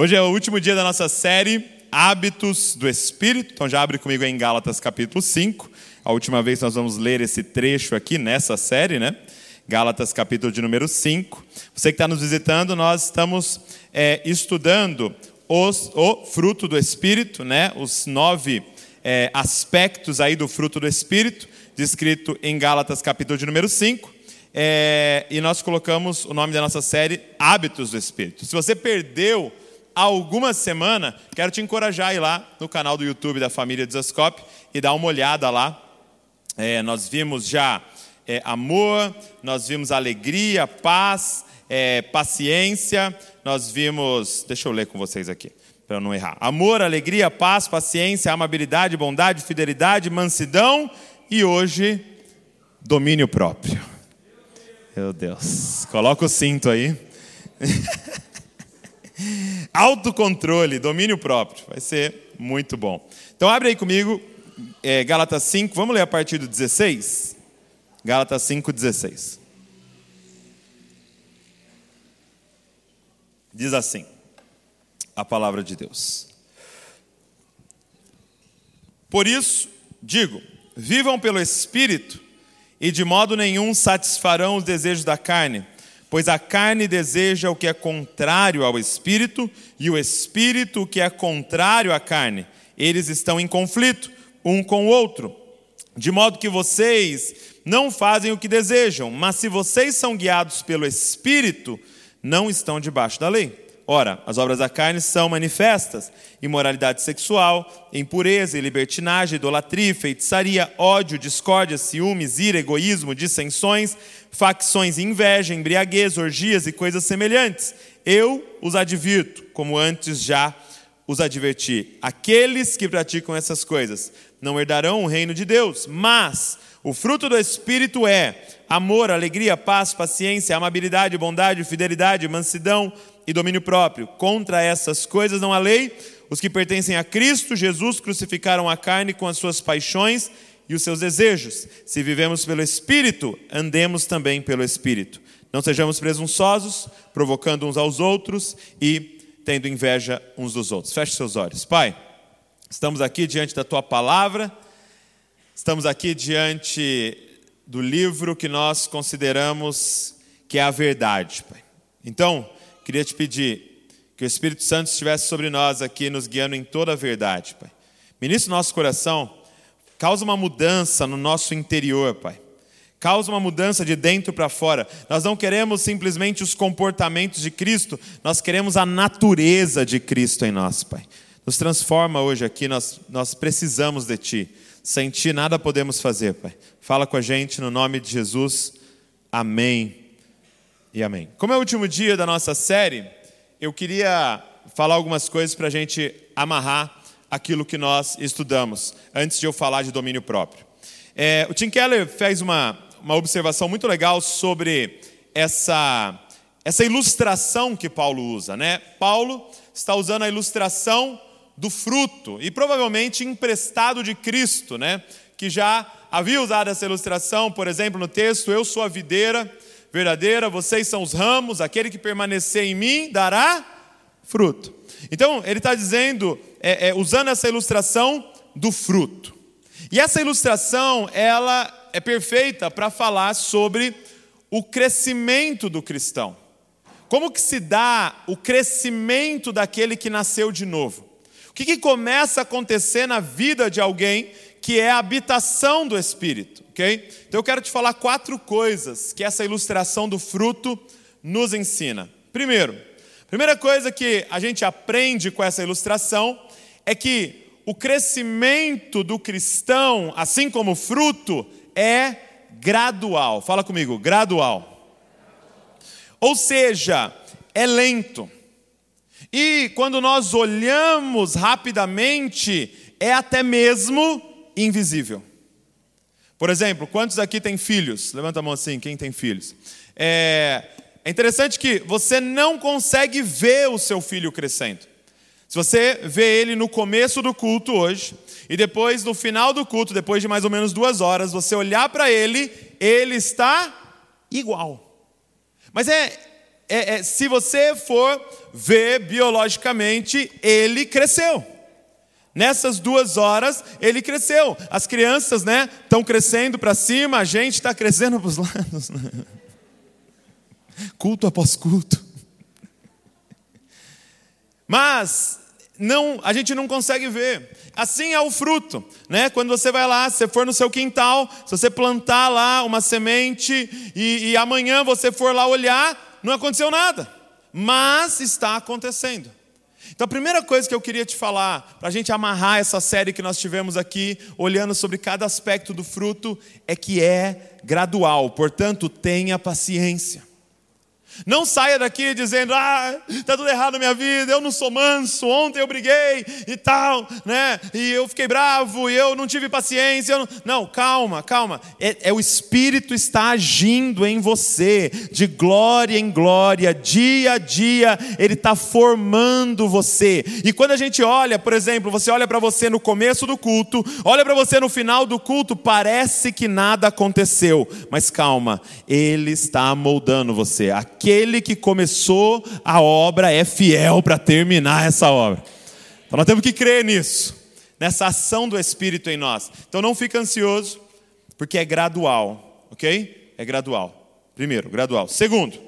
Hoje é o último dia da nossa série Hábitos do Espírito. Então já abre comigo em Gálatas capítulo 5. A última vez nós vamos ler esse trecho aqui nessa série, né? Gálatas capítulo de número 5. Você que está nos visitando, nós estamos é, estudando os, o fruto do Espírito, né? Os nove é, aspectos aí do fruto do Espírito, descrito em Gálatas capítulo de número 5. É, e nós colocamos o nome da nossa série Hábitos do Espírito. Se você perdeu há alguma semana, quero te encorajar a ir lá no canal do YouTube da família Desascope e dar uma olhada lá. É, nós vimos já é, amor, nós vimos alegria, paz, é, paciência, nós vimos. Deixa eu ler com vocês aqui, para não errar. Amor, alegria, paz, paciência, amabilidade, bondade, fidelidade, mansidão e hoje, domínio próprio. Meu Deus, coloca o cinto aí. Autocontrole, domínio próprio, vai ser muito bom. Então abre aí comigo, é, Gálatas 5, vamos ler a partir do 16? Gálatas 5, 16. Diz assim, a palavra de Deus. Por isso, digo, vivam pelo Espírito, e de modo nenhum satisfarão os desejos da carne, pois a carne deseja o que é contrário ao espírito e o espírito o que é contrário à carne. Eles estão em conflito um com o outro, de modo que vocês não fazem o que desejam, mas se vocês são guiados pelo espírito, não estão debaixo da lei. Ora, as obras da carne são manifestas: imoralidade sexual, impureza libertinagem, idolatria, feitiçaria, ódio, discórdia, ciúmes, ira, egoísmo, dissensões, facções, inveja, embriaguez, orgias e coisas semelhantes. Eu os advirto, como antes já os adverti. Aqueles que praticam essas coisas não herdarão o reino de Deus, mas o fruto do Espírito é amor, alegria, paz, paciência, amabilidade, bondade, fidelidade, mansidão e domínio próprio. Contra essas coisas não há lei. Os que pertencem a Cristo Jesus crucificaram a carne com as suas paixões e os seus desejos. Se vivemos pelo Espírito, andemos também pelo Espírito. Não sejamos presunçosos, provocando uns aos outros e tendo inveja uns dos outros. Feche seus olhos. Pai, estamos aqui diante da tua palavra, estamos aqui diante do livro que nós consideramos que é a verdade, Pai. Então, queria te pedir que o Espírito Santo estivesse sobre nós aqui, nos guiando em toda a verdade, Pai. Ministre nosso coração, causa uma mudança no nosso interior, Pai. Causa uma mudança de dentro para fora. Nós não queremos simplesmente os comportamentos de Cristo, nós queremos a natureza de Cristo em nós, Pai. Nos transforma hoje aqui, nós, nós precisamos de Ti. Sem Ti nada podemos fazer, Pai. Fala com a gente no nome de Jesus. Amém e amém. Como é o último dia da nossa série, eu queria falar algumas coisas para a gente amarrar aquilo que nós estudamos, antes de eu falar de domínio próprio. É, o Tim Keller fez uma, uma observação muito legal sobre essa, essa ilustração que Paulo usa. Né? Paulo está usando a ilustração do fruto, e provavelmente emprestado de Cristo, né? que já havia usado essa ilustração, por exemplo, no texto: Eu sou a videira verdadeira, vocês são os ramos, aquele que permanecer em mim dará fruto. Então, ele está dizendo, é, é, usando essa ilustração do fruto. E essa ilustração, ela é perfeita para falar sobre o crescimento do cristão. Como que se dá o crescimento daquele que nasceu de novo? O que, que começa a acontecer na vida de alguém que é a habitação do Espírito? ok? Então eu quero te falar quatro coisas que essa ilustração do fruto nos ensina. Primeiro, primeira coisa que a gente aprende com essa ilustração é que o crescimento do cristão, assim como o fruto, é gradual. Fala comigo, gradual. Ou seja, é lento. E quando nós olhamos rapidamente, é até mesmo invisível. Por exemplo, quantos aqui têm filhos? Levanta a mão assim, quem tem filhos? É, é interessante que você não consegue ver o seu filho crescendo. Se você vê ele no começo do culto hoje, e depois no final do culto, depois de mais ou menos duas horas, você olhar para ele, ele está igual. Mas é é, é, se você for ver biologicamente, ele cresceu. Nessas duas horas, ele cresceu. As crianças, né, estão crescendo para cima, a gente está crescendo para os lados. Culto após culto. Mas não, a gente não consegue ver. Assim é o fruto, né? Quando você vai lá, se for no seu quintal, se você plantar lá uma semente e, e amanhã você for lá olhar, não aconteceu nada, mas está acontecendo. Então, a primeira coisa que eu queria te falar, para a gente amarrar essa série que nós tivemos aqui, olhando sobre cada aspecto do fruto, é que é gradual, portanto, tenha paciência. Não saia daqui dizendo, ah, está tudo errado na minha vida, eu não sou manso, ontem eu briguei e tal, né? E eu fiquei bravo e eu não tive paciência. Não... não... calma, calma. É, é, o Espírito está agindo em você, de glória em glória, dia a dia, Ele está formando você. E quando a gente olha, por exemplo, você olha para você no começo do culto, olha para você no final do culto, parece que nada aconteceu, mas calma, Ele está moldando você. Aqui aquele que começou a obra é fiel para terminar essa obra. Então nós temos que crer nisso, nessa ação do Espírito em nós. Então não fique ansioso, porque é gradual, ok? É gradual. Primeiro, gradual. Segundo,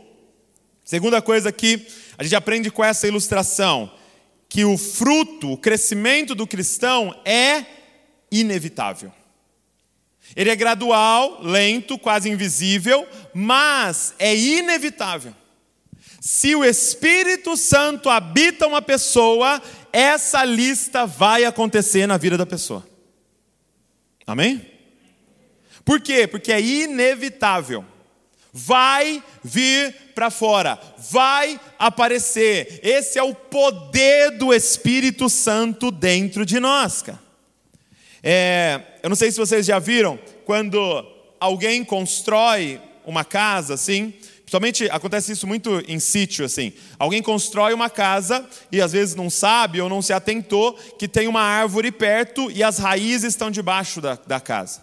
segunda coisa que a gente aprende com essa ilustração, que o fruto, o crescimento do cristão é inevitável. Ele é gradual, lento, quase invisível, mas é inevitável. Se o Espírito Santo habita uma pessoa, essa lista vai acontecer na vida da pessoa. Amém? Por quê? Porque é inevitável. Vai vir para fora, vai aparecer. Esse é o poder do Espírito Santo dentro de nós, cara. É, eu não sei se vocês já viram, quando alguém constrói uma casa assim, Principalmente acontece isso muito em sítio, assim. Alguém constrói uma casa e às vezes não sabe ou não se atentou que tem uma árvore perto e as raízes estão debaixo da, da casa.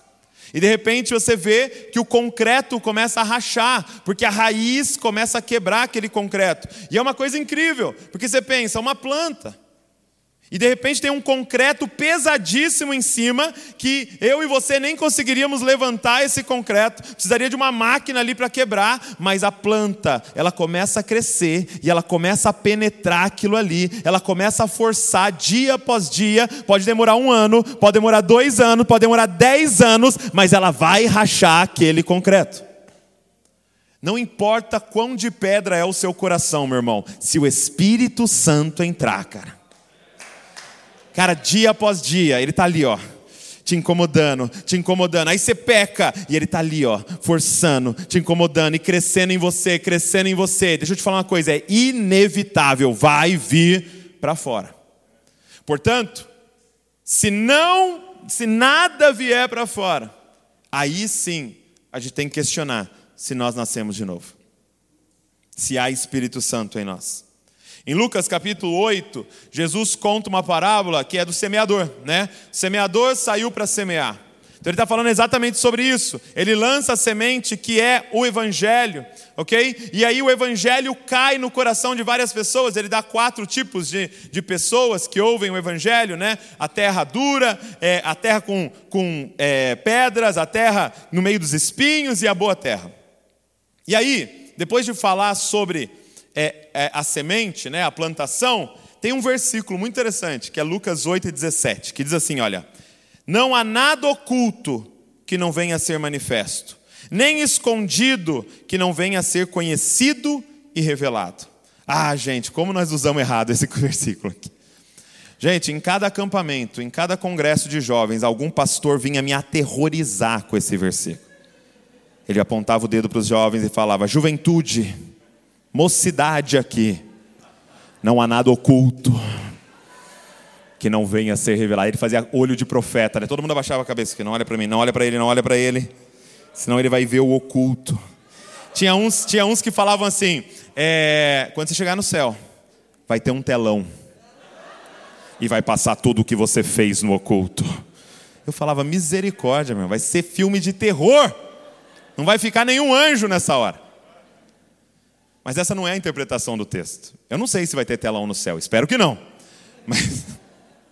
E de repente você vê que o concreto começa a rachar, porque a raiz começa a quebrar aquele concreto. E é uma coisa incrível, porque você pensa, uma planta. E de repente tem um concreto pesadíssimo em cima que eu e você nem conseguiríamos levantar esse concreto, precisaria de uma máquina ali para quebrar, mas a planta, ela começa a crescer e ela começa a penetrar aquilo ali, ela começa a forçar dia após dia, pode demorar um ano, pode demorar dois anos, pode demorar dez anos, mas ela vai rachar aquele concreto. Não importa quão de pedra é o seu coração, meu irmão, se o Espírito Santo entrar, cara. Cara, dia após dia, ele está ali, ó, te incomodando, te incomodando. Aí você peca e ele está ali, ó, forçando, te incomodando e crescendo em você, crescendo em você. Deixa eu te falar uma coisa, é inevitável, vai vir para fora. Portanto, se não, se nada vier para fora, aí sim a gente tem que questionar se nós nascemos de novo. Se há Espírito Santo em nós. Em Lucas capítulo 8, Jesus conta uma parábola que é do semeador, né? O semeador saiu para semear. Então ele está falando exatamente sobre isso. Ele lança a semente que é o Evangelho, ok? E aí o Evangelho cai no coração de várias pessoas. Ele dá quatro tipos de, de pessoas que ouvem o Evangelho, né? A terra dura, é, a terra com, com é, pedras, a terra no meio dos espinhos e a boa terra. E aí, depois de falar sobre é, é, a semente, né, a plantação, tem um versículo muito interessante, que é Lucas 8 e 17, que diz assim: olha, não há nada oculto que não venha a ser manifesto, nem escondido que não venha a ser conhecido e revelado. Ah, gente, como nós usamos errado esse versículo aqui. Gente, em cada acampamento, em cada congresso de jovens, algum pastor vinha me aterrorizar com esse versículo. Ele apontava o dedo para os jovens e falava: Juventude, mocidade aqui, não há nada oculto que não venha a ser revelado. Ele fazia olho de profeta, né? todo mundo abaixava a cabeça, que não olha para mim, não olha para ele, não olha para ele, senão ele vai ver o oculto. Tinha uns, tinha uns que falavam assim: é, quando você chegar no céu, vai ter um telão e vai passar tudo o que você fez no oculto. Eu falava, misericórdia, meu, vai ser filme de terror. Não vai ficar nenhum anjo nessa hora. Mas essa não é a interpretação do texto. Eu não sei se vai ter telão no céu, espero que não. Mas,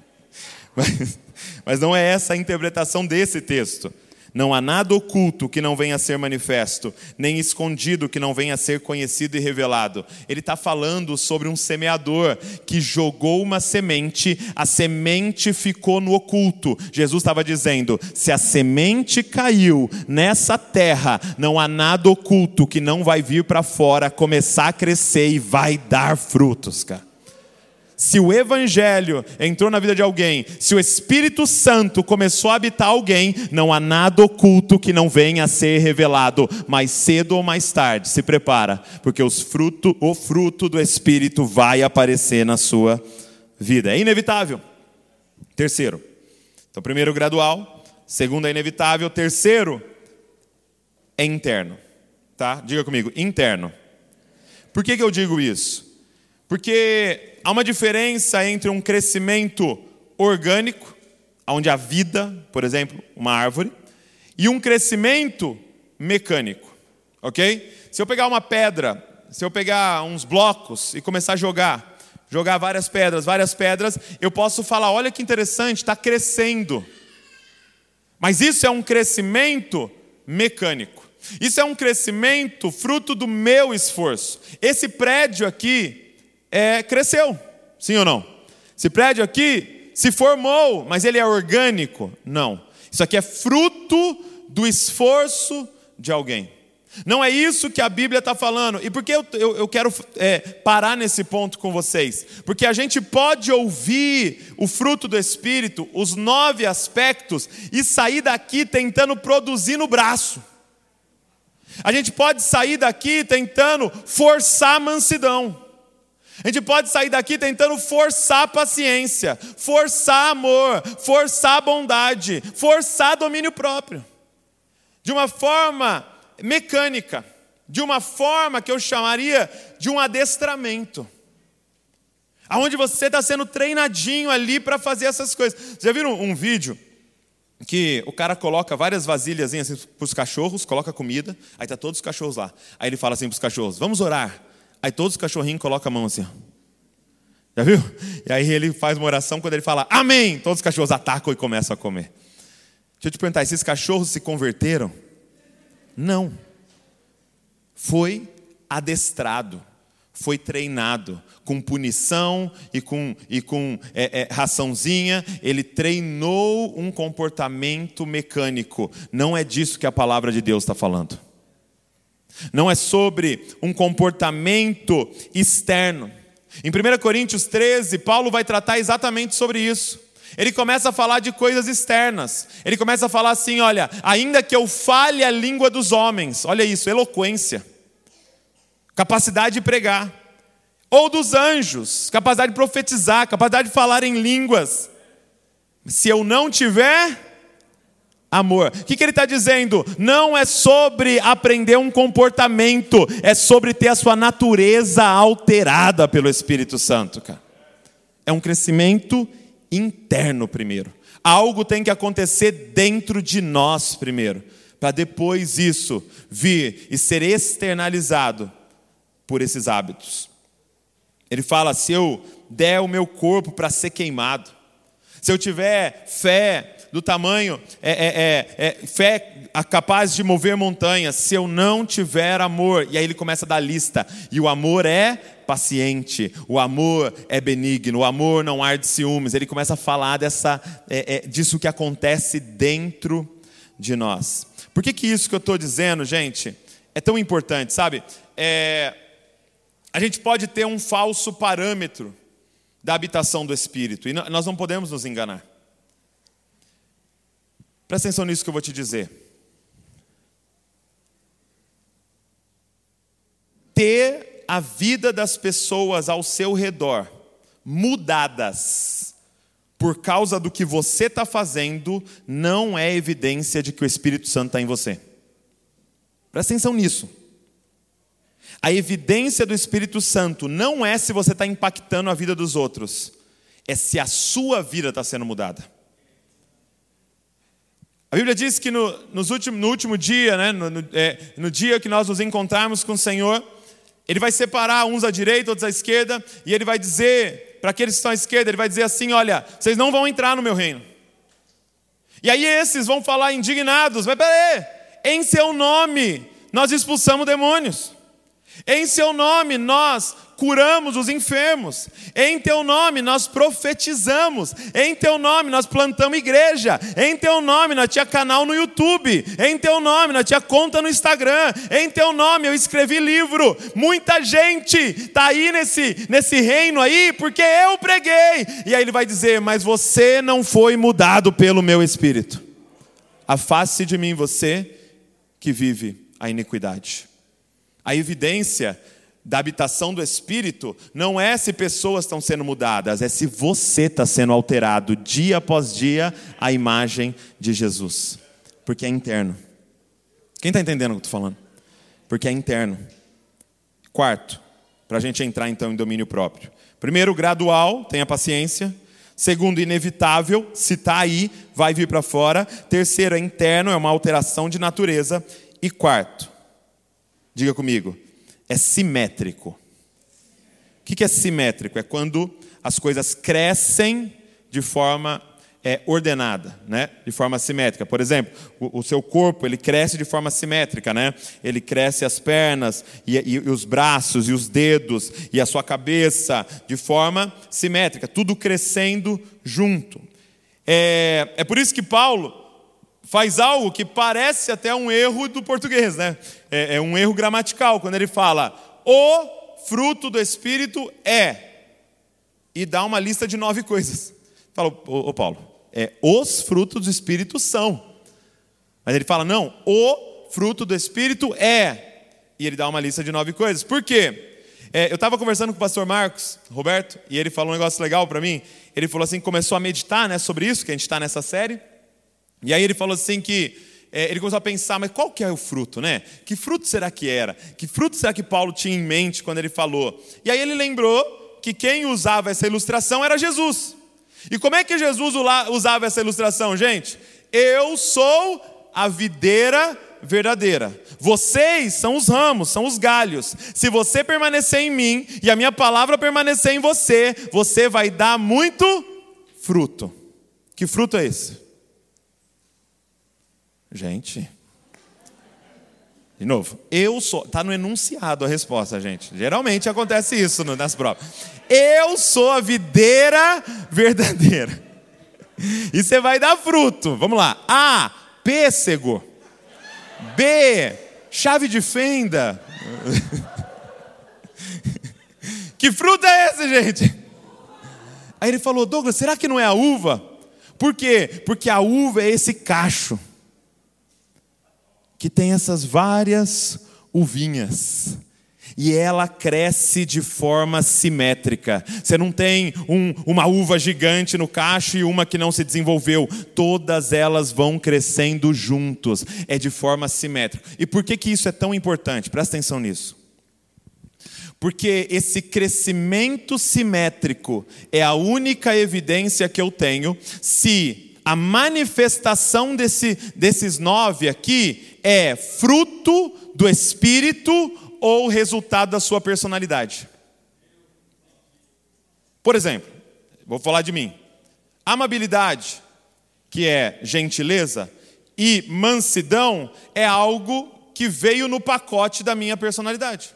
mas, mas não é essa a interpretação desse texto. Não há nada oculto que não venha a ser manifesto, nem escondido que não venha a ser conhecido e revelado. Ele está falando sobre um semeador que jogou uma semente, a semente ficou no oculto. Jesus estava dizendo: se a semente caiu nessa terra, não há nada oculto que não vai vir para fora, começar a crescer e vai dar frutos, cara. Se o Evangelho entrou na vida de alguém, se o Espírito Santo começou a habitar alguém, não há nada oculto que não venha a ser revelado, mais cedo ou mais tarde. Se prepara, porque os fruto, o fruto do Espírito vai aparecer na sua vida. É inevitável. Terceiro. Então, primeiro, gradual. Segundo, é inevitável. Terceiro, é interno. Tá? Diga comigo, interno. Por que, que eu digo isso? Porque há uma diferença entre um crescimento orgânico, onde há vida, por exemplo, uma árvore, e um crescimento mecânico, ok? Se eu pegar uma pedra, se eu pegar uns blocos e começar a jogar, jogar várias pedras, várias pedras, eu posso falar: olha que interessante, está crescendo. Mas isso é um crescimento mecânico. Isso é um crescimento fruto do meu esforço. Esse prédio aqui, é, cresceu, sim ou não? Esse prédio aqui se formou, mas ele é orgânico? Não. Isso aqui é fruto do esforço de alguém. Não é isso que a Bíblia está falando. E por que eu, eu, eu quero é, parar nesse ponto com vocês? Porque a gente pode ouvir o fruto do Espírito, os nove aspectos, e sair daqui tentando produzir no braço. A gente pode sair daqui tentando forçar a mansidão. A gente pode sair daqui tentando forçar paciência, forçar amor, forçar bondade, forçar domínio próprio. De uma forma mecânica, de uma forma que eu chamaria de um adestramento. Aonde você está sendo treinadinho ali para fazer essas coisas. Vocês já viram um vídeo que o cara coloca várias vasilhas assim, para os cachorros, coloca comida, aí tá todos os cachorros lá. Aí ele fala assim para os cachorros: Vamos orar. Aí todos os cachorrinhos colocam a mão assim. Já viu? E aí ele faz uma oração quando ele fala Amém. Todos os cachorros atacam e começam a comer. Deixa eu te perguntar: esses cachorros se converteram? Não. Foi adestrado, foi treinado com punição e com, e com é, é, raçãozinha, ele treinou um comportamento mecânico. Não é disso que a palavra de Deus está falando. Não é sobre um comportamento externo. Em 1 Coríntios 13, Paulo vai tratar exatamente sobre isso. Ele começa a falar de coisas externas. Ele começa a falar assim: olha, ainda que eu fale a língua dos homens, olha isso, eloquência, capacidade de pregar, ou dos anjos, capacidade de profetizar, capacidade de falar em línguas. Se eu não tiver amor. O que, que ele está dizendo? Não é sobre aprender um comportamento, é sobre ter a sua natureza alterada pelo Espírito Santo, cara. É um crescimento interno primeiro. Algo tem que acontecer dentro de nós primeiro, para depois isso vir e ser externalizado por esses hábitos. Ele fala: se eu der o meu corpo para ser queimado, se eu tiver fé do tamanho, é, é, é, é, fé capaz de mover montanhas, se eu não tiver amor. E aí ele começa a dar lista. E o amor é paciente, o amor é benigno, o amor não arde ciúmes. Ele começa a falar dessa, é, é, disso que acontece dentro de nós. Por que, que isso que eu estou dizendo, gente, é tão importante, sabe? A gente pode ter um falso parâmetro da habitação do Espírito, e nós não podemos nos enganar. Presta atenção nisso que eu vou te dizer. Ter a vida das pessoas ao seu redor mudadas por causa do que você está fazendo não é evidência de que o Espírito Santo está em você. Presta atenção nisso. A evidência do Espírito Santo não é se você está impactando a vida dos outros, é se a sua vida está sendo mudada. A Bíblia diz que no, nos últimos, no último dia, né, no, no, é, no dia que nós nos encontrarmos com o Senhor, Ele vai separar uns à direita, outros à esquerda, e ele vai dizer para aqueles que estão à esquerda, ele vai dizer assim: olha, vocês não vão entrar no meu reino. E aí esses vão falar indignados, mas peraí, em seu nome nós expulsamos demônios. Em seu nome nós curamos os enfermos. Em teu nome nós profetizamos. Em teu nome nós plantamos igreja. Em teu nome nós tinha canal no YouTube. Em teu nome nós tinha conta no Instagram. Em teu nome eu escrevi livro. Muita gente está aí nesse, nesse reino aí porque eu preguei. E aí ele vai dizer: Mas você não foi mudado pelo meu espírito. Afaste de mim você que vive a iniquidade. A evidência da habitação do Espírito não é se pessoas estão sendo mudadas, é se você está sendo alterado dia após dia à imagem de Jesus, porque é interno. Quem está entendendo o que eu estou falando? Porque é interno. Quarto, para a gente entrar então em domínio próprio. Primeiro, gradual, tenha paciência. Segundo, inevitável, se está aí, vai vir para fora. Terceiro, é interno, é uma alteração de natureza. E quarto, diga comigo, é simétrico. O que é simétrico? É quando as coisas crescem de forma é, ordenada, né? de forma simétrica. Por exemplo, o, o, seu corpo ele cresce de forma simétrica, né? ele cresce as pernas e, e, e, os braços e os dedos e a sua cabeça de forma simétrica, tudo crescendo junto. É, é por isso que Paulo faz algo que parece até um erro do português, né? É, é, um erro gramatical, quando ele fala o fruto do Espírito é, e dá uma lista de nove coisas. Fala, ô, Paulo, é os frutos do Espírito são. Mas ele fala, não, o fruto do Espírito é. E ele dá uma lista de nove coisas. Por quê? É, eu estava conversando com o pastor Marcos, Roberto, e ele falou um negócio legal para mim. Ele falou assim, começou a meditar né, sobre isso, que a gente está nessa série. E aí ele falou assim que é, ele começou a pensar, mas qual que é o fruto, né? Que fruto será que era? Que fruto será que Paulo tinha em mente quando ele falou? E aí ele lembrou que quem usava essa ilustração era Jesus. E como é que Jesus usava essa ilustração, gente? Eu sou a videira verdadeira. Vocês são os ramos, são os galhos. Se você permanecer em mim e a minha palavra permanecer em você, você vai dar muito fruto. Que fruto é esse? Gente. De novo, eu sou. Está no enunciado a resposta, gente. Geralmente acontece isso nas provas. Eu sou a videira verdadeira. E você vai dar fruto. Vamos lá. A. Pêssego. B. Chave de fenda. que fruto é esse, gente? Aí ele falou: Douglas, será que não é a uva? Por quê? Porque a uva é esse cacho que tem essas várias uvinhas. E ela cresce de forma simétrica. Você não tem um, uma uva gigante no cacho e uma que não se desenvolveu. Todas elas vão crescendo juntos. É de forma simétrica. E por que, que isso é tão importante? Presta atenção nisso. Porque esse crescimento simétrico é a única evidência que eu tenho se a manifestação desse, desses nove aqui é fruto do espírito ou resultado da sua personalidade. Por exemplo, vou falar de mim. Amabilidade, que é gentileza, e mansidão é algo que veio no pacote da minha personalidade.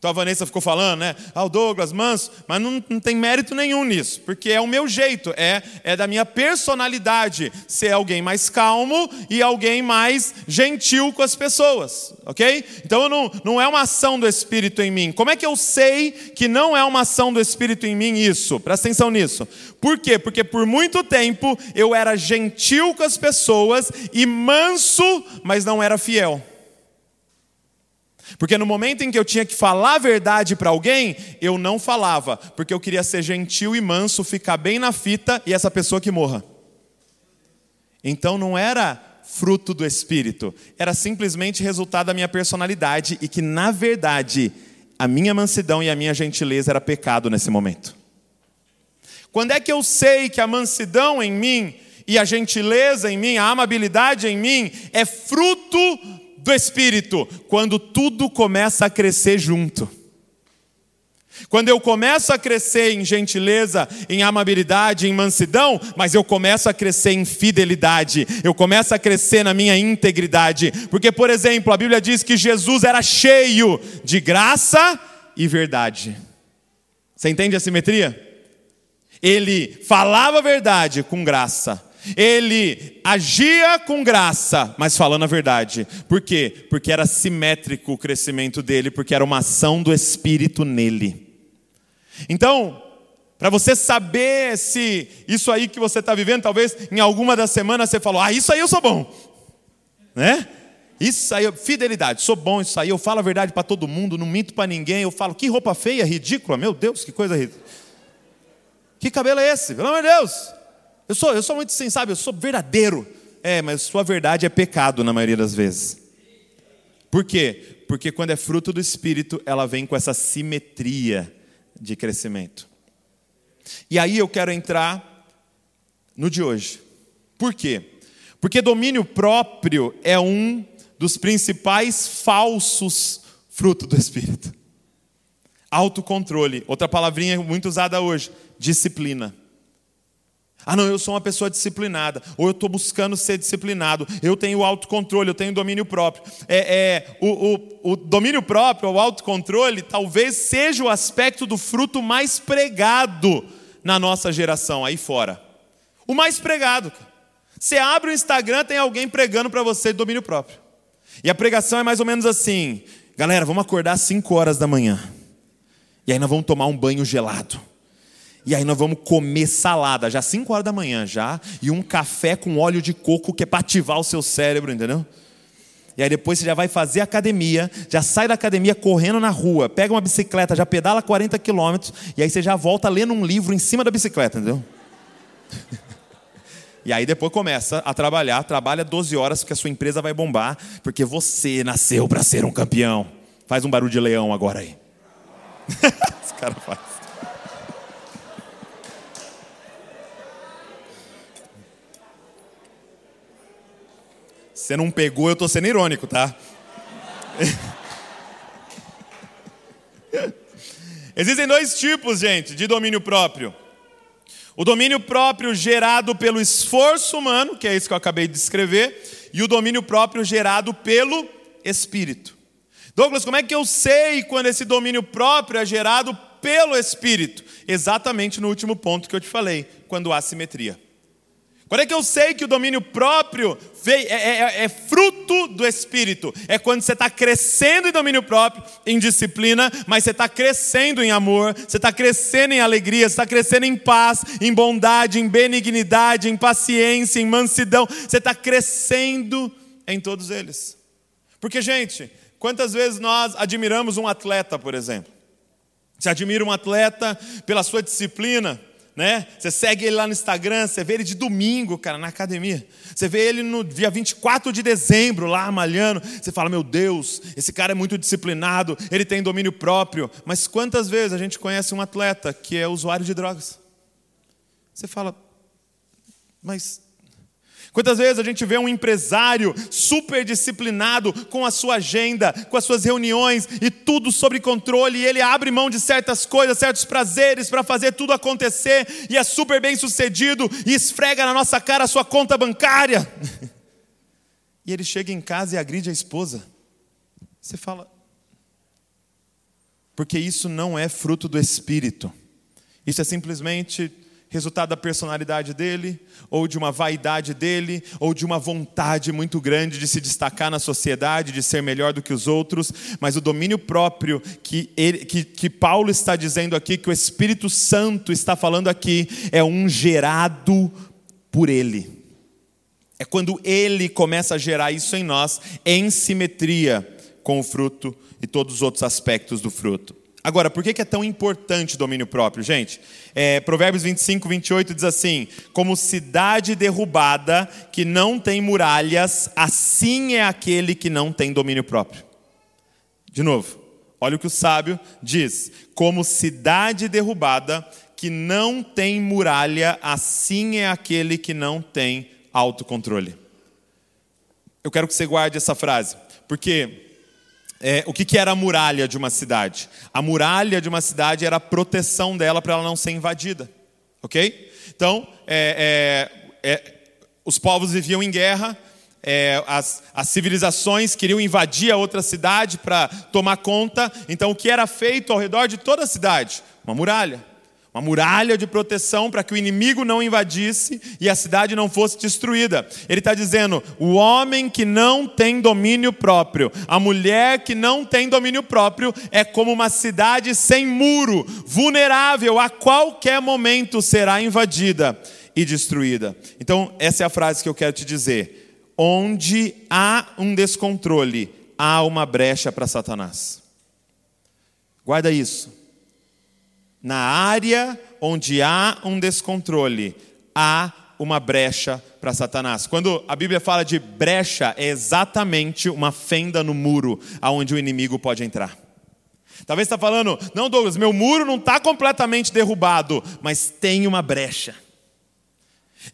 Então a Vanessa ficou falando, né? Ah, o Douglas, manso, mas não, não tem mérito nenhum nisso, porque é o meu jeito, é, é da minha personalidade ser alguém mais calmo e alguém mais gentil com as pessoas, ok? Então não, não é uma ação do Espírito em mim. Como é que eu sei que não é uma ação do Espírito em mim isso? Presta atenção nisso. Por quê? Porque por muito tempo eu era gentil com as pessoas e manso, mas não era fiel. Porque no momento em que eu tinha que falar a verdade para alguém, eu não falava, porque eu queria ser gentil e manso, ficar bem na fita e essa pessoa que morra. Então não era fruto do espírito, era simplesmente resultado da minha personalidade e que na verdade a minha mansidão e a minha gentileza era pecado nesse momento. Quando é que eu sei que a mansidão em mim e a gentileza em mim, a amabilidade em mim é fruto do Espírito, quando tudo começa a crescer junto. Quando eu começo a crescer em gentileza, em amabilidade, em mansidão, mas eu começo a crescer em fidelidade, eu começo a crescer na minha integridade. Porque, por exemplo, a Bíblia diz que Jesus era cheio de graça e verdade. Você entende a simetria? Ele falava a verdade com graça. Ele agia com graça, mas falando a verdade. Por quê? Porque era simétrico o crescimento dele, porque era uma ação do Espírito nele. Então, para você saber se isso aí que você está vivendo, talvez em alguma das semanas você falou, ah, isso aí eu sou bom, né? Isso aí, fidelidade, sou bom isso aí, eu falo a verdade para todo mundo, não minto para ninguém, eu falo, que roupa feia, ridícula, meu Deus, que coisa ridícula. Que cabelo é esse? Pelo amor de Deus. Eu sou, eu sou muito sabe, eu sou verdadeiro. É, mas sua verdade é pecado na maioria das vezes. Por quê? Porque quando é fruto do Espírito, ela vem com essa simetria de crescimento. E aí eu quero entrar no de hoje. Por quê? Porque domínio próprio é um dos principais falsos frutos do Espírito. Autocontrole, outra palavrinha muito usada hoje, disciplina. Ah, não, eu sou uma pessoa disciplinada, ou eu estou buscando ser disciplinado, eu tenho autocontrole, eu tenho domínio próprio. É, é o, o, o, domínio próprio, o autocontrole, talvez seja o aspecto do fruto mais pregado na nossa geração, aí fora. O mais pregado. Você abre o Instagram, tem alguém pregando para você domínio próprio. E a pregação é mais ou menos assim: galera, vamos acordar às 5 horas da manhã, e aí nós vamos tomar um banho gelado. E aí nós vamos comer salada, já 5 horas da manhã já, e um café com óleo de coco que é para ativar o seu cérebro, entendeu? E aí depois você já vai fazer academia, já sai da academia correndo na rua, pega uma bicicleta, já pedala 40 quilômetros, e aí você já volta lendo um livro em cima da bicicleta, entendeu? E aí depois começa a trabalhar, trabalha 12 horas porque a sua empresa vai bombar, porque você nasceu para ser um campeão. Faz um barulho de leão agora aí. Esse cara faz. Você não pegou, eu estou sendo irônico, tá? Existem dois tipos, gente, de domínio próprio. O domínio próprio gerado pelo esforço humano, que é isso que eu acabei de descrever, e o domínio próprio gerado pelo Espírito. Douglas, como é que eu sei quando esse domínio próprio é gerado pelo Espírito? Exatamente no último ponto que eu te falei, quando há simetria. Quando é que eu sei que o domínio próprio é, é, é, fruto do Espírito? É quando você está crescendo em domínio próprio, em disciplina, mas você está crescendo em amor, você está crescendo em alegria, você está crescendo em paz, em bondade, em benignidade, em paciência, em mansidão. Você está crescendo em todos eles. Porque, gente, quantas vezes nós admiramos um atleta, por exemplo? Você admira um atleta pela sua disciplina, né? Você segue ele lá no Instagram, você vê ele de domingo, cara, na academia. Você vê ele no dia 24 de dezembro, lá malhando. Você fala, meu Deus, esse cara é muito disciplinado, ele tem domínio próprio. Mas quantas vezes a gente conhece um atleta que é usuário de drogas? Você fala, mas Quantas vezes a gente vê um empresário super disciplinado com a sua agenda, com as suas reuniões e tudo sob controle, e ele abre mão de certas coisas, certos prazeres para fazer tudo acontecer, e é super bem sucedido, e esfrega na nossa cara a sua conta bancária. E ele chega em casa e agride a esposa. Você fala, porque isso não é fruto do espírito, isso é simplesmente resultado da personalidade dele, ou de uma vaidade dele, ou de uma vontade muito grande de se destacar na sociedade, de ser melhor do que os outros, mas o domínio próprio que, ele, que, que Paulo está dizendo aqui, que o Espírito Santo está falando aqui, é um gerado por ele. É quando ele começa a gerar isso em nós, em simetria com o fruto e todos os outros aspectos do fruto. Agora, por que é tão importante o domínio próprio, gente? É, Provérbios 25, 28 diz assim: Como cidade derrubada que não tem muralhas, assim é aquele que não tem domínio próprio. De novo, olha o que o sábio diz: Como cidade derrubada que não tem muralha, assim é aquele que não tem autocontrole. Eu quero que você guarde essa frase, porque é, o que, que era a muralha de uma cidade? A muralha de uma cidade era a proteção dela para ela não ser invadida. Ok? Então, é, é, é os povos viviam em guerra, é, as, as, civilizações queriam invadir a outra cidade para tomar conta. Então, o que era feito ao redor de toda a cidade? Uma muralha. Uma muralha de proteção para que o inimigo não invadisse e a cidade não fosse destruída. Ele está dizendo: o homem que não tem domínio próprio, a mulher que não tem domínio próprio, é como uma cidade sem muro, vulnerável, a qualquer momento será invadida e destruída. Então, essa é a frase que eu quero te dizer. Onde há um descontrole, há uma brecha para Satanás. Guarda isso. Na área onde há um descontrole, há uma brecha para Satanás. Quando a Bíblia fala de brecha, é exatamente uma fenda no muro aonde o inimigo pode entrar. Talvez está falando, não, Douglas, meu muro não está completamente derrubado, mas tem uma brecha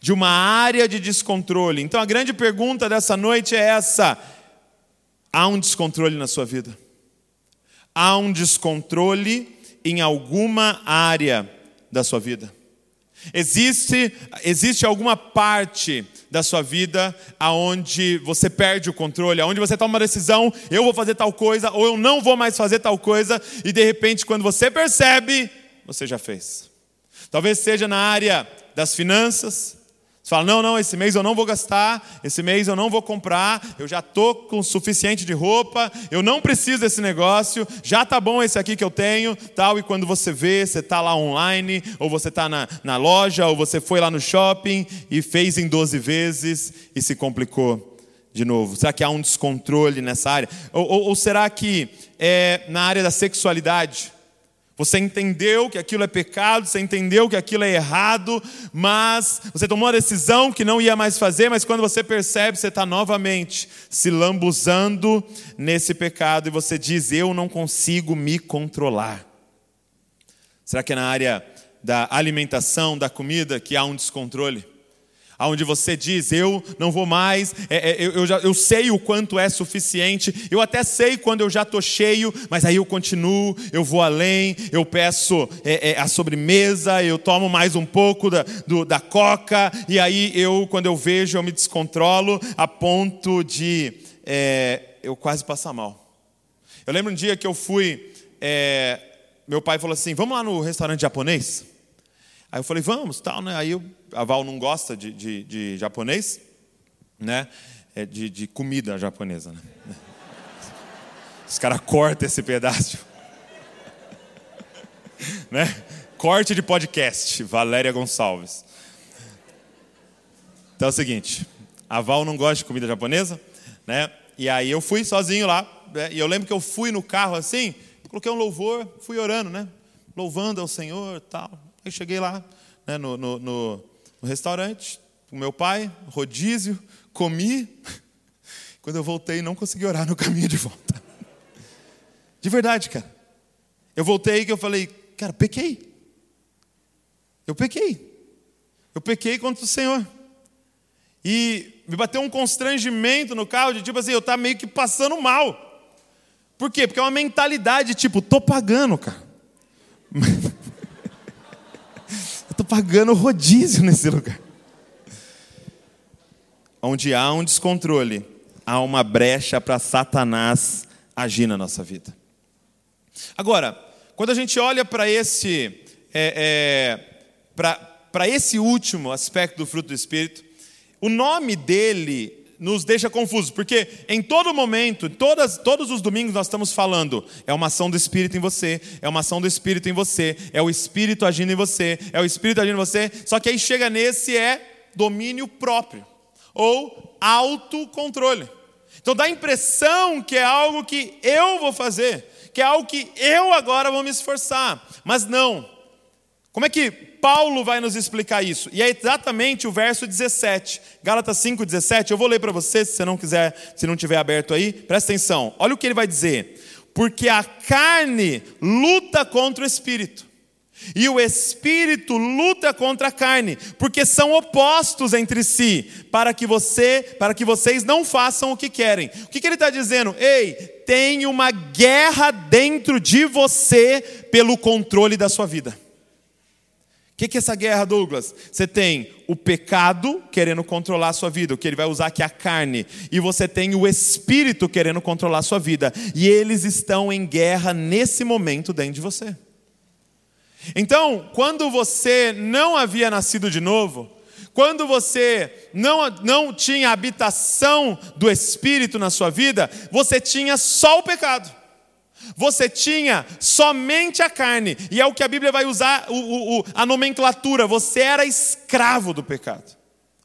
de uma área de descontrole. Então a grande pergunta dessa noite é essa: há um descontrole na sua vida? Há um descontrole em alguma área da sua vida? Existe, existe alguma parte da sua vida aonde você perde o controle, aonde você toma uma decisão, eu vou fazer tal coisa ou eu não vou mais fazer tal coisa e de repente quando você percebe, você já fez. Talvez seja na área das finanças, você fala, não, não, esse mês eu não vou gastar, esse mês eu não vou comprar, eu já estou com o suficiente de roupa, eu não preciso desse negócio, já está bom esse aqui que eu tenho, tal, e quando você vê, você está lá online, ou você está na, na loja, ou você foi lá no shopping e fez em 12 vezes e se complicou de novo. Será que há um descontrole nessa área? Ou, ou, ou será que é na área da sexualidade? Você entendeu que aquilo é pecado, você entendeu que aquilo é errado, mas você tomou a decisão que não ia mais fazer, mas quando você percebe, você está novamente se lambuzando nesse pecado e você diz: Eu não consigo me controlar. Será que é na área da alimentação, da comida, que há um descontrole? Onde você diz, eu não vou mais, é, é, eu, já, eu sei o quanto é suficiente, eu até sei quando eu já estou cheio, mas aí eu continuo, eu vou além, eu peço é, é, a sobremesa, eu tomo mais um pouco da, do, da coca, e aí eu, quando eu vejo, eu me descontrolo a ponto de é, eu quase passar mal. Eu lembro um dia que eu fui, é, meu pai falou assim: vamos lá no restaurante japonês? Aí eu falei, vamos, tal, né? Aí eu, a Val não gosta de, de, de japonês, né? É de, de, comida japonesa, né? Os caras cortam esse pedaço. né? Corte de podcast, Valéria Gonçalves. Então é o seguinte, a Val não gosta de comida japonesa, né? E aí eu fui sozinho lá, né? e eu lembro que eu fui no carro assim, coloquei um louvor, fui orando, né? Louvando ao Senhor, tal. Aí cheguei lá né, no, no, no, no restaurante, com meu pai, rodízio, comi. Quando eu voltei, não consegui orar no caminho de volta. De verdade, cara. Eu voltei e eu falei, cara, pequei. Eu pequei. Eu pequei contra o Senhor. E me bateu um constrangimento no carro de tipo assim, eu estava meio que passando mal. Por quê? Porque é uma mentalidade tipo, tô pagando, cara. pagando rodízio nesse lugar. Onde há um descontrole, há uma brecha para Satanás agir na nossa vida. Agora, quando a gente olha para esse, é, é, para esse último aspecto do fruto do Espírito, o nome dele nos deixa confusos, porque em todo momento, todas, todos os domingos nós estamos falando, é uma ação do Espírito em você, é uma ação do Espírito em você, é o Espírito agindo em você, é o Espírito agindo em você, só que aí chega nesse é domínio próprio, ou autocontrole. Então dá a impressão que é algo que eu vou fazer, que é algo que eu agora vou me esforçar, mas não. Como é que Paulo vai nos explicar isso. E é exatamente o verso 17. Gálatas 5, 17. Eu vou ler para você, se você não quiser, se não tiver aberto aí. Presta atenção. Olha o que ele vai dizer. Porque a carne luta contra o espírito. E o espírito luta contra a carne, porque são opostos entre si, para que você, para que vocês não façam o que querem. O que, que ele está dizendo? Ei, tem uma guerra dentro de você pelo controle da sua vida. O que, que é essa guerra, Douglas? Você tem o pecado querendo controlar a sua vida, o que ele vai usar aqui é a carne, e você tem o espírito querendo controlar a sua vida, e eles estão em guerra nesse momento dentro de você. Então, quando você não havia nascido de novo, quando você não, não tinha habitação do Espírito na sua vida, você tinha só o pecado. Você tinha somente a carne, e é o que a Bíblia vai usar o, o, a nomenclatura: você era escravo do pecado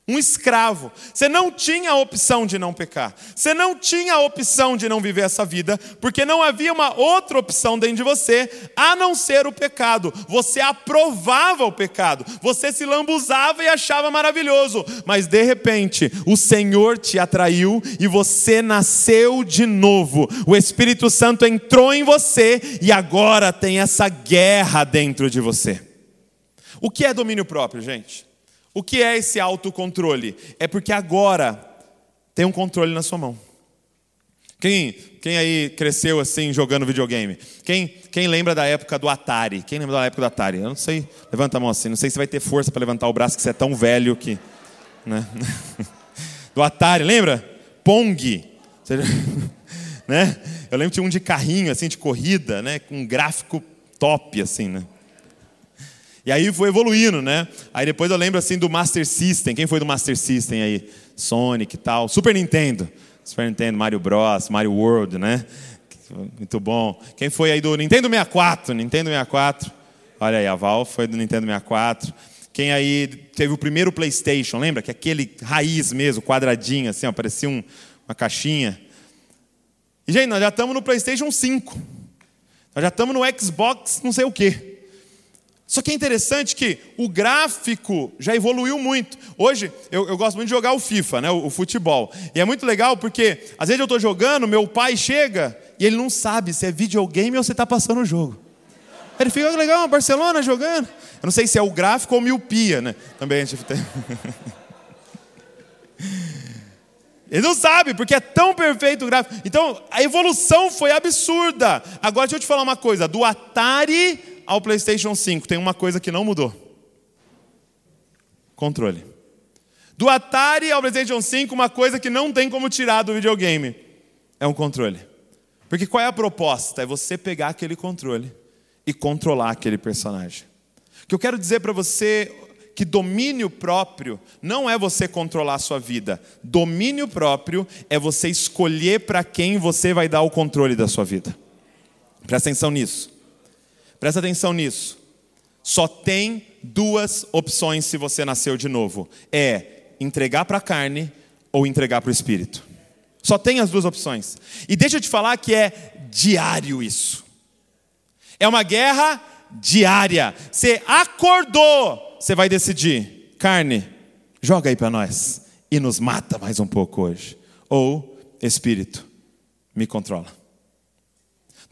um escravo. Você não tinha a opção de não pecar. Você não tinha a opção de não viver essa vida, porque não havia uma outra opção dentro de você a não ser o pecado. Você aprovava o pecado. Você se lambuzava e achava maravilhoso, mas de repente o Senhor te atraiu e você nasceu de novo. O Espírito Santo entrou em você e agora tem essa guerra dentro de você. O que é domínio próprio, gente? O que é esse autocontrole? É porque agora tem um controle na sua mão. Quem, quem aí cresceu assim jogando videogame? Quem, quem lembra da época do Atari? Quem lembra da época do Atari? Eu não sei, levanta a mão assim, não sei se vai ter força para levantar o braço que você é tão velho que. Né? Do Atari, lembra? Pong. né? Eu lembro de um de carrinho, assim, de corrida, né? Com um gráfico top, assim, né? E aí foi evoluindo, né? Aí depois eu lembro assim do Master System. Quem foi do Master System aí? Sonic e tal. Super Nintendo. Super Nintendo, Mario Bros, Mario World, né? Muito bom. Quem foi aí do Nintendo 64? Nintendo 64. Olha aí, a Val foi do Nintendo 64. Quem aí teve o primeiro PlayStation, lembra? Que é aquele raiz mesmo, quadradinho, assim, ó, parecia um, uma caixinha. E, gente, nós já estamos no PlayStation 5. Nós já estamos no Xbox, não sei o quê. Só que é interessante que o gráfico já evoluiu muito. Hoje, eu, eu gosto muito de jogar o FIFA, né, o, o, futebol. E é muito legal porque, às vezes eu estou jogando, meu pai chega e ele não sabe se é videogame ou se está passando o jogo. Ele fica legal, Barcelona jogando. Eu não sei se é o gráfico ou miopia, né? Também a gente tem. Ele não sabe, porque é tão perfeito o gráfico. Então, a evolução foi absurda. Agora, deixa eu te falar uma coisa: do Atari ao PlayStation 5 tem uma coisa que não mudou: controle. Do Atari ao PlayStation 5, uma coisa que não tem como tirar do videogame é um controle. Porque qual é a proposta? É você pegar aquele controle e controlar aquele personagem. O que eu quero dizer para você que domínio próprio não é você controlar a sua vida. Domínio próprio é você escolher para quem você vai dar o controle da sua vida. Presta atenção nisso. Presta atenção nisso. Só tem duas opções se você nasceu de novo: é entregar para a carne ou entregar para o espírito. Só tem as duas opções. E deixa eu te falar que é diário isso. É uma guerra diária. Você acordou, você vai decidir: carne, joga aí para nós e nos mata mais um pouco hoje. Ou espírito, me controla.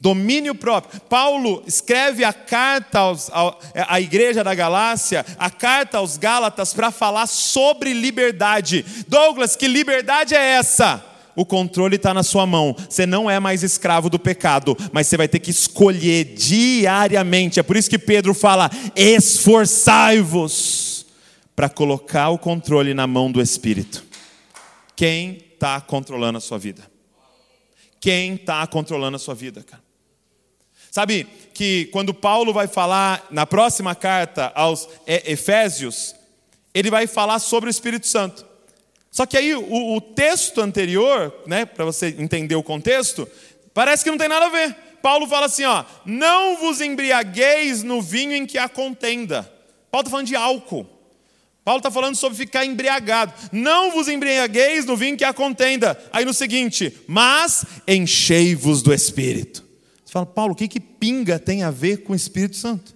Domínio próprio. Paulo escreve a carta aos, à igreja da Galácia, a carta aos Gálatas, para falar sobre liberdade. Douglas, que liberdade é essa? O controle está na sua mão. Você não é mais escravo do pecado, mas você vai ter que escolher diariamente. É por isso que Pedro fala: esforçai-vos para colocar o controle na mão do Espírito. Quem está controlando a sua vida? Quem está controlando a sua vida, cara? Sabe que quando Paulo vai falar na próxima carta aos Efésios, ele vai falar sobre o Espírito Santo. Só que aí o, o texto anterior, né, para você entender o contexto, parece que não tem nada a ver. Paulo fala assim, ó, não vos embriagueis no vinho em que há contenda. Paulo está falando de álcool. Paulo está falando sobre ficar embriagado. Não vos embriagueis no vinho que há contenda. Aí no seguinte, mas enchei-vos do Espírito. Você fala, Paulo, o que, que pinga tem a ver com o Espírito Santo? O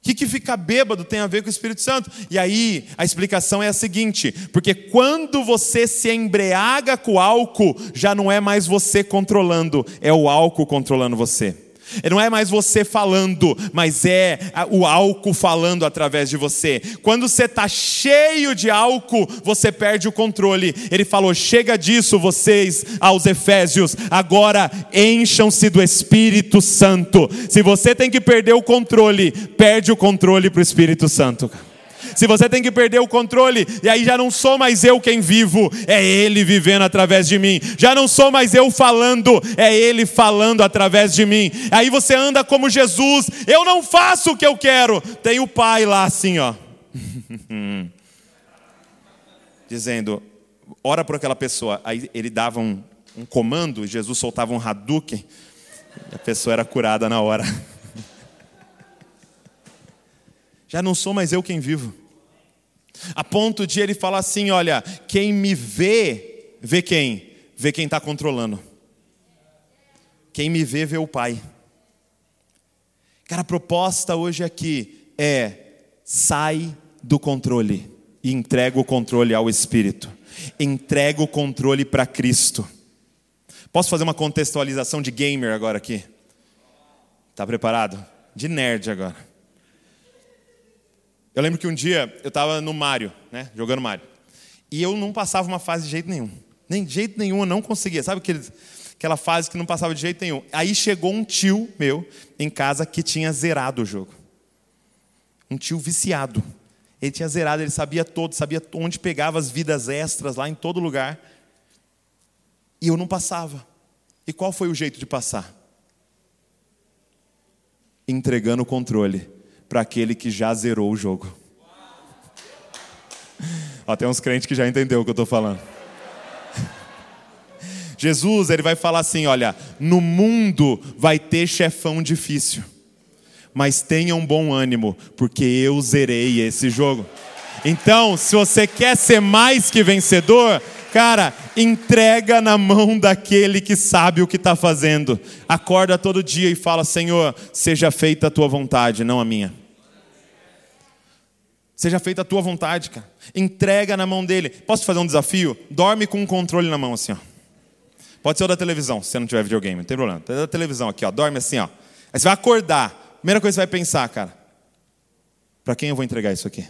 que, que ficar bêbado tem a ver com o Espírito Santo? E aí, a explicação é a seguinte: porque quando você se embriaga com álcool, já não é mais você controlando, é o álcool controlando você. Não é mais você falando, mas é o álcool falando através de você. Quando você está cheio de álcool, você perde o controle. Ele falou: chega disso, vocês, aos Efésios, agora encham-se do Espírito Santo. Se você tem que perder o controle, perde o controle para o Espírito Santo se você tem que perder o controle, e aí já não sou mais eu quem vivo, é Ele vivendo através de mim. Já não sou mais eu falando, é Ele falando através de mim. Aí você anda como Jesus, eu não faço o que eu quero. Tem o Pai lá assim, ó. Dizendo, ora por aquela pessoa. Aí ele dava um, um comando, Jesus soltava um Hadouken, e a pessoa era curada na hora. Já não sou mais eu quem vivo. A ponto de ele falar assim: olha, quem me vê, vê quem? Vê quem está controlando. Quem me vê, vê o Pai. Cara, a proposta hoje aqui é: sai do controle e entrega o controle ao Espírito. Entrega o controle para Cristo. Posso fazer uma contextualização de gamer agora aqui? Está preparado? De nerd agora. Eu lembro que um dia eu estava no Mario, né, jogando Mario, e eu não passava uma fase de jeito nenhum. Nem de jeito nenhum eu não conseguia. Sabe aquele, aquela fase que não passava de jeito nenhum? Aí chegou um tio meu em casa que tinha zerado o jogo. Um tio viciado. Ele tinha zerado, ele sabia todo, sabia onde pegava as vidas extras lá em todo lugar. E eu não passava. E qual foi o jeito de passar? Entregando o controle para aquele que já zerou o jogo. Ó, tem uns crentes que já entendeu o que eu estou falando. Jesus, ele vai falar assim: olha, no mundo vai ter chefão difícil, mas tenha um bom ânimo, porque eu zerei esse jogo. Então, se você quer ser mais que vencedor, Cara, entrega na mão daquele que sabe o que está fazendo. Acorda todo dia e fala: Senhor, seja feita a tua vontade, não a minha. Seja feita a tua vontade, cara. Entrega na mão dele. Posso fazer um desafio? Dorme com um controle na mão, assim, ó. Pode ser o da televisão, se você não tiver videogame, não tem problema. Tem da televisão aqui, ó. Dorme assim, ó. Aí você vai acordar. Primeira coisa que você vai pensar, cara. Para quem eu vou entregar isso aqui?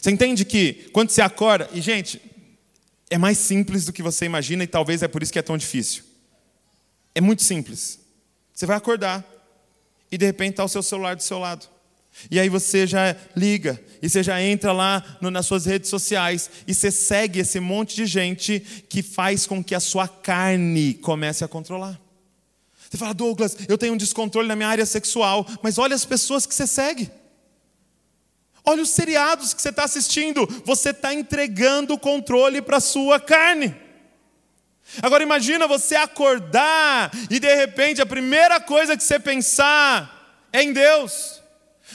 Você entende que quando você acorda, e gente, é mais simples do que você imagina e talvez é por isso que é tão difícil. É muito simples. Você vai acordar e de repente está o seu celular do seu lado. E aí você já liga, e você já entra lá no, nas suas redes sociais, e você segue esse monte de gente que faz com que a sua carne comece a controlar. Você fala, Douglas, eu tenho um descontrole na minha área sexual, mas olha as pessoas que você segue. Olha os seriados que você está assistindo. Você está entregando o controle para a sua carne. Agora imagina você acordar e de repente a primeira coisa que você pensar é em Deus.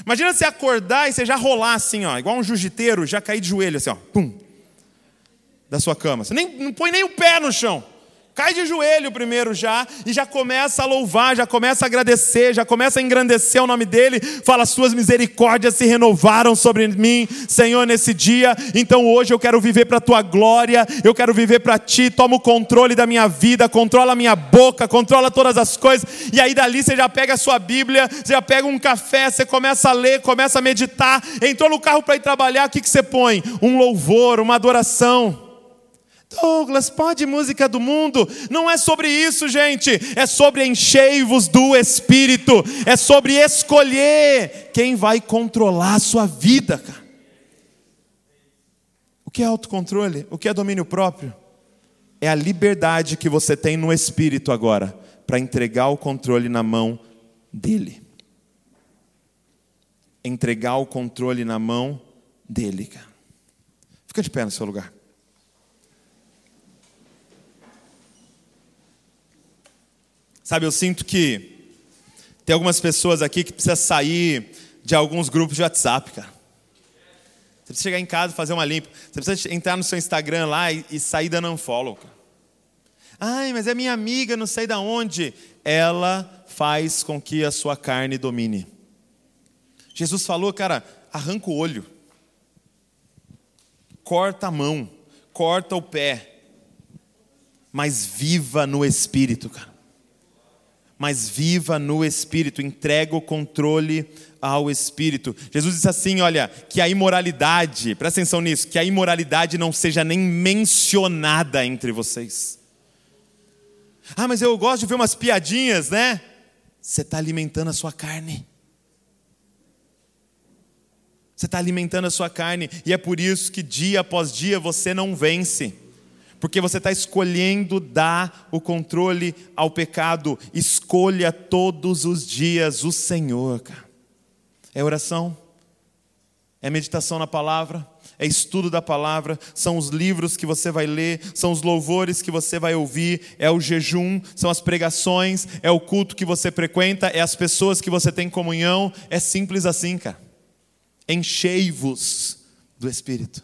Imagina você acordar e você já rolar assim, ó, igual um jiu-jiteiro, já cair de joelho assim, ó, pum, da sua cama. Você nem, não põe nem o pé no chão. Cai de joelho primeiro já e já começa a louvar, já começa a agradecer, já começa a engrandecer o nome dele. Fala: Suas misericórdias se renovaram sobre mim, Senhor, nesse dia. Então hoje eu quero viver para a tua glória, eu quero viver para ti. Toma o controle da minha vida, controla a minha boca, controla todas as coisas. E aí dali você já pega a sua Bíblia, você já pega um café, você começa a ler, começa a meditar. Entrou no carro para ir trabalhar, o que, que você põe? Um louvor, uma adoração. Douglas, pode música do mundo? Não é sobre isso, gente. É sobre enchei-vos do Espírito. É sobre escolher quem vai controlar a sua vida. Cara. O que é autocontrole? O que é domínio próprio? É a liberdade que você tem no Espírito agora para entregar o controle na mão dele. Entregar o controle na mão dele. Cara. Fica de pé no seu lugar. Sabe, eu sinto que tem algumas pessoas aqui que precisam sair de alguns grupos de WhatsApp, cara. Você precisa chegar em casa e fazer uma limpa. Você precisa entrar no seu Instagram lá e, sair dando unfollow, cara. Ai, mas é minha amiga, não sei da onde. Ela faz com que a sua carne domine. Jesus falou, cara, arranca o olho, corta a mão, corta o pé, mas viva no espírito, cara. Mas viva no Espírito, entrega o controle ao Espírito. Jesus disse assim: olha, que a imoralidade, presta atenção nisso, que a imoralidade não seja nem mencionada entre vocês. Ah, mas eu gosto de ver umas piadinhas, né? Você está alimentando a sua carne. Você está alimentando a sua carne, e é por isso que dia após dia você não vence porque você está escolhendo dar o controle ao pecado. Escolha todos os dias o Senhor, cara. É oração, é meditação na palavra, é estudo da palavra, são os livros que você vai ler, são os louvores que você vai ouvir, é o jejum, são as pregações, é o culto que você frequenta, é as pessoas que você tem comunhão. É simples assim, cara. Enchei-vos do Espírito.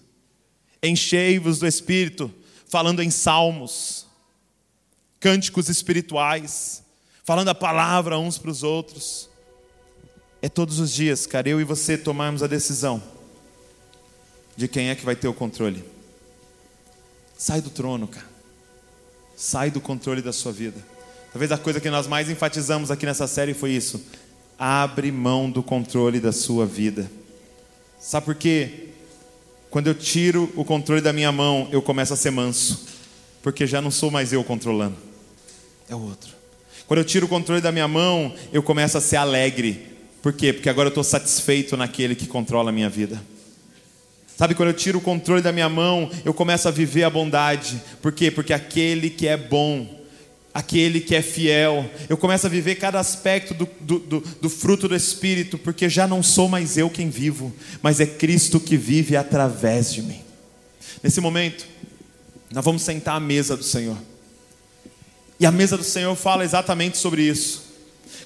Enchei-vos do Espírito falando em salmos, cânticos espirituais, falando a palavra uns para os outros. É todos os dias, cara, eu e você tomarmos a decisão de quem é que vai ter o controle. Sai do trono, cara. Sai do controle da sua vida. Talvez a coisa que nós mais enfatizamos aqui nessa série foi isso. Abre mão do controle da sua vida. Sabe por quê? Quando eu tiro o controle da minha mão, eu começo a ser manso, porque já não sou mais eu controlando, é o outro. Quando eu tiro o controle da minha mão, eu começo a ser alegre, por quê? Porque agora eu estou satisfeito naquele que controla a minha vida. Sabe, quando eu tiro o controle da minha mão, eu começo a viver a bondade, por quê? Porque aquele que é bom, aquele que é fiel. Eu começo a viver cada aspecto do, do, do, do, fruto do Espírito, porque já não sou mais eu quem vivo, mas é Cristo que vive através de mim. Nesse momento, nós vamos sentar à mesa do Senhor. E a mesa do Senhor fala exatamente sobre isso.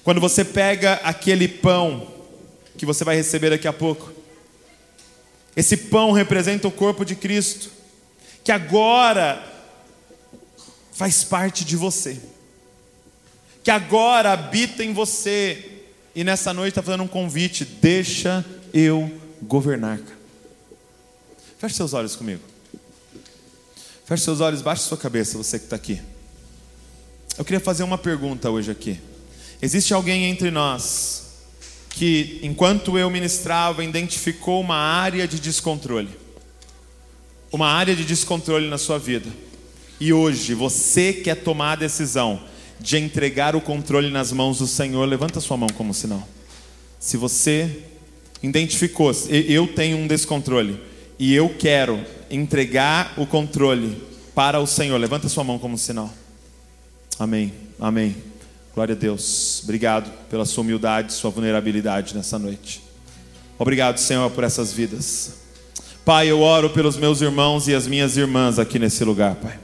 Quando você pega aquele pão que você vai receber daqui a pouco, esse pão representa o corpo de Cristo, que agora faz parte de você, que agora habita em você, e nessa noite está fazendo um convite: deixa eu governar. Feche seus olhos comigo. Feche seus olhos, baixe sua cabeça, você que está aqui. Eu queria fazer uma pergunta hoje aqui. Existe alguém entre nós que, enquanto eu ministrava, identificou uma área de descontrole? Uma área de descontrole na sua vida e hoje você quer tomar a decisão de entregar o controle nas mãos do Senhor, levanta sua mão como sinal. Se você identificou, eu tenho um descontrole e eu quero entregar o controle para o Senhor, levanta sua mão como sinal. Amém. Amém. Glória a Deus. Obrigado pela sua humildade, sua vulnerabilidade nessa noite. Obrigado, Senhor, por essas vidas. Pai, eu oro pelos meus irmãos e as minhas irmãs aqui nesse lugar, Pai.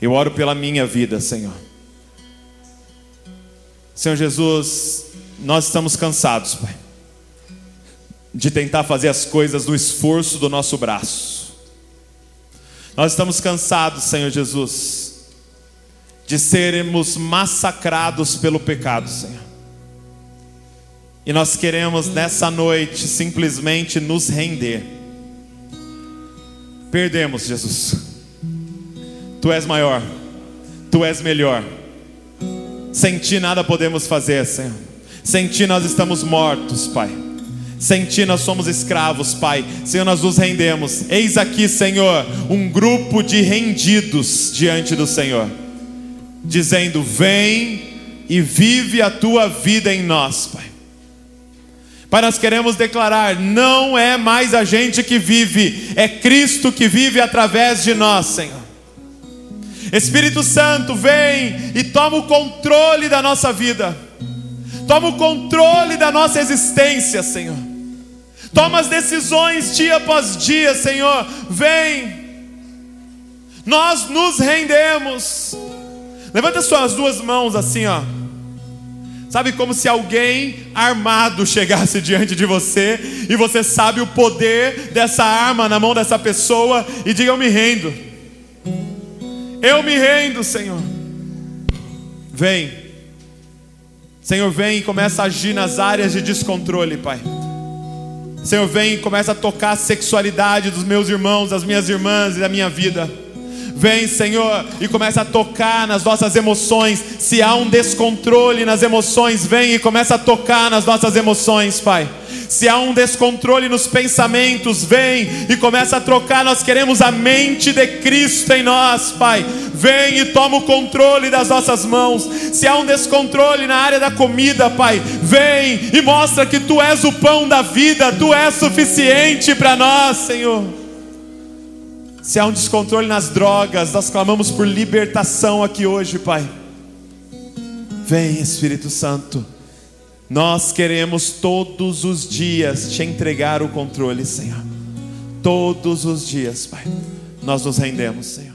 Eu oro pela minha vida, Senhor. Senhor Jesus, nós estamos cansados, Pai, de tentar fazer as coisas do esforço do nosso braço. Nós estamos cansados, Senhor Jesus, de sermos massacrados pelo pecado, Senhor. E nós queremos nessa noite simplesmente nos render. Perdemos, Jesus. Tu és maior, Tu és melhor. Sem Ti nada podemos fazer, Senhor. Sem Ti nós estamos mortos, Pai. Sem Ti nós somos escravos, Pai. Senhor, nós nos rendemos. Eis aqui, Senhor, um grupo de rendidos diante do Senhor, dizendo: Vem e vive a Tua vida em nós, Pai. Pai, nós queremos declarar: não é mais a gente que vive, é Cristo que vive através de nós, Senhor. Espírito Santo, vem e toma o controle da nossa vida, toma o controle da nossa existência, Senhor. Toma as decisões dia após dia, Senhor. Vem, nós nos rendemos. Levanta suas duas mãos assim, ó. Sabe como se alguém armado chegasse diante de você e você sabe o poder dessa arma na mão dessa pessoa e diga: Eu me rendo. Eu me rendo, Senhor. Vem. Senhor, vem e começa a agir nas áreas de descontrole, Pai. Senhor, vem e começa a tocar a sexualidade dos meus irmãos, das minhas irmãs e da minha vida. Vem, Senhor, e começa a tocar nas nossas emoções. Se há um descontrole nas emoções, vem e começa a tocar nas nossas emoções, Pai. Se há um descontrole nos pensamentos, vem e começa a trocar. Nós queremos a mente de Cristo em nós, Pai. Vem e toma o controle das nossas mãos. Se há um descontrole na área da comida, Pai, vem e mostra que Tu és o pão da vida, Tu és suficiente para nós, Senhor. Se há um descontrole nas drogas, nós clamamos por libertação aqui hoje, Pai. Vem, Espírito Santo. Nós queremos todos os dias te entregar o controle, Senhor. Todos os dias, Pai. Nós nos rendemos, Senhor.